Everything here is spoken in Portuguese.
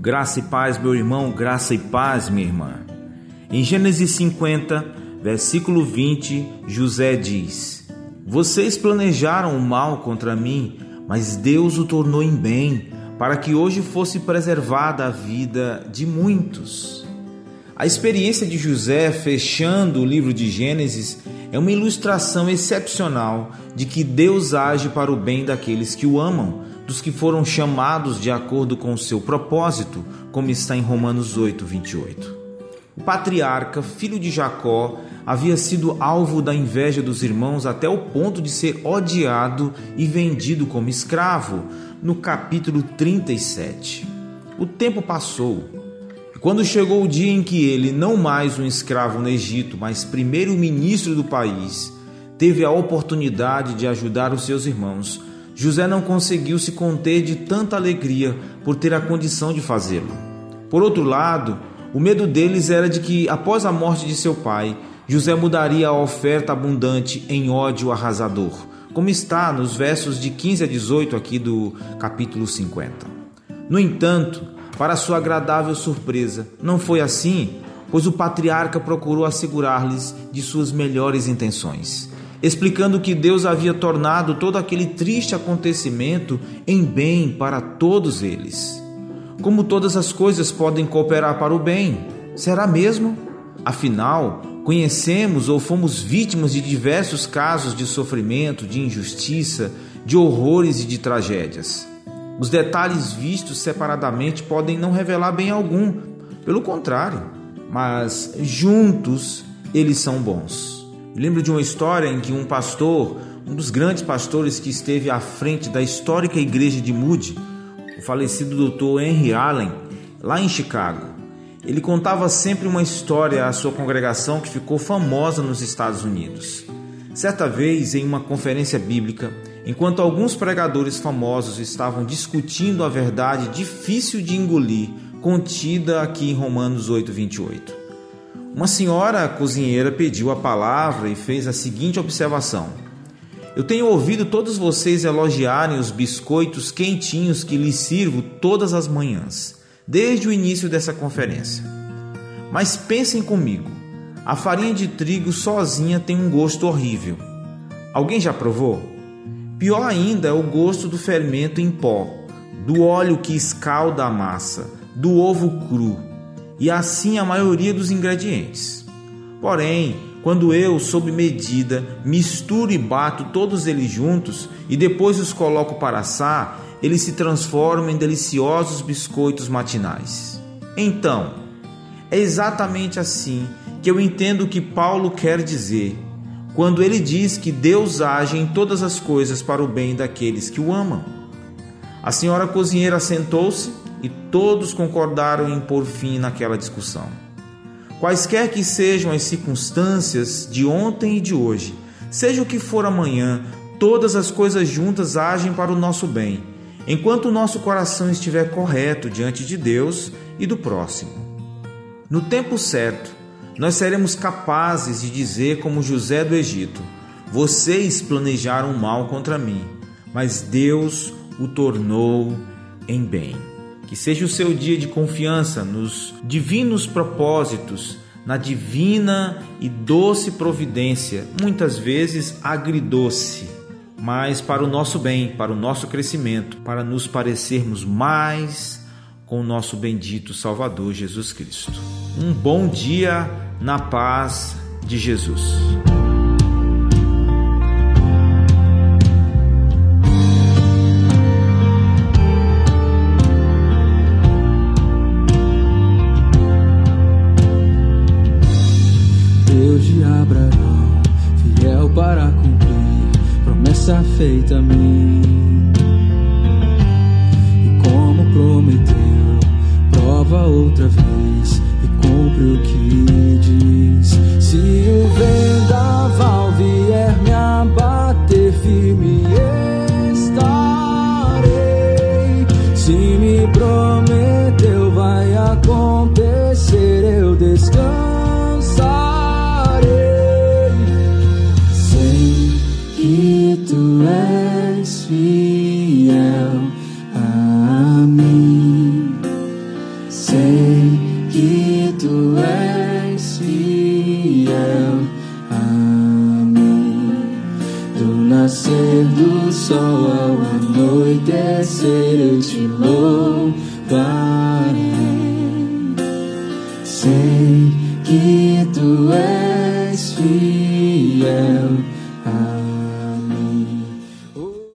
Graça e paz, meu irmão, graça e paz, minha irmã. Em Gênesis 50, versículo 20, José diz: Vocês planejaram o mal contra mim, mas Deus o tornou em bem, para que hoje fosse preservada a vida de muitos. A experiência de José fechando o livro de Gênesis é uma ilustração excepcional de que Deus age para o bem daqueles que o amam, dos que foram chamados de acordo com o seu propósito, como está em Romanos 8, 28. O patriarca, filho de Jacó, havia sido alvo da inveja dos irmãos até o ponto de ser odiado e vendido como escravo, no capítulo 37. O tempo passou quando chegou o dia em que ele, não mais um escravo no Egito, mas primeiro-ministro do país, teve a oportunidade de ajudar os seus irmãos, José não conseguiu se conter de tanta alegria por ter a condição de fazê-lo. Por outro lado, o medo deles era de que, após a morte de seu pai, José mudaria a oferta abundante em ódio arrasador, como está nos versos de 15 a 18 aqui do capítulo 50. No entanto, para sua agradável surpresa, não foi assim, pois o patriarca procurou assegurar-lhes de suas melhores intenções, explicando que Deus havia tornado todo aquele triste acontecimento em bem para todos eles. Como todas as coisas podem cooperar para o bem? Será mesmo? Afinal, conhecemos ou fomos vítimas de diversos casos de sofrimento, de injustiça, de horrores e de tragédias. Os detalhes vistos separadamente podem não revelar bem algum, pelo contrário, mas juntos eles são bons. Eu lembro de uma história em que um pastor, um dos grandes pastores que esteve à frente da histórica igreja de Moody, o falecido Dr. Henry Allen, lá em Chicago, ele contava sempre uma história à sua congregação que ficou famosa nos Estados Unidos. Certa vez, em uma conferência bíblica, enquanto alguns pregadores famosos estavam discutindo a verdade difícil de engolir, contida aqui em Romanos 8:28. Uma senhora cozinheira pediu a palavra e fez a seguinte observação: Eu tenho ouvido todos vocês elogiarem os biscoitos quentinhos que lhes sirvo todas as manhãs, desde o início dessa conferência. Mas pensem comigo. A farinha de trigo sozinha tem um gosto horrível. Alguém já provou? Pior ainda é o gosto do fermento em pó, do óleo que escalda a massa, do ovo cru e assim a maioria dos ingredientes. Porém, quando eu, sob medida, misturo e bato todos eles juntos e depois os coloco para assar, eles se transformam em deliciosos biscoitos matinais. Então, é exatamente assim que eu entendo o que Paulo quer dizer quando ele diz que Deus age em todas as coisas para o bem daqueles que o amam. A senhora cozinheira sentou-se e todos concordaram em pôr fim naquela discussão. Quaisquer que sejam as circunstâncias de ontem e de hoje, seja o que for amanhã, todas as coisas juntas agem para o nosso bem, enquanto o nosso coração estiver correto diante de Deus e do próximo. No tempo certo, nós seremos capazes de dizer, como José do Egito: Vocês planejaram mal contra mim, mas Deus o tornou em bem. Que seja o seu dia de confiança nos divinos propósitos, na divina e doce providência, muitas vezes agridoce, mas para o nosso bem, para o nosso crescimento, para nos parecermos mais com o nosso bendito Salvador Jesus Cristo. Um bom dia na paz de Jesus. Promessa feita a mim. E como prometeu, prova outra vez e cumpre o que és fiel a mim. Sei que tu és fiel a mim. Do nascer do sol ao anoitecer eu te louvarei. Sei que tu és fiel.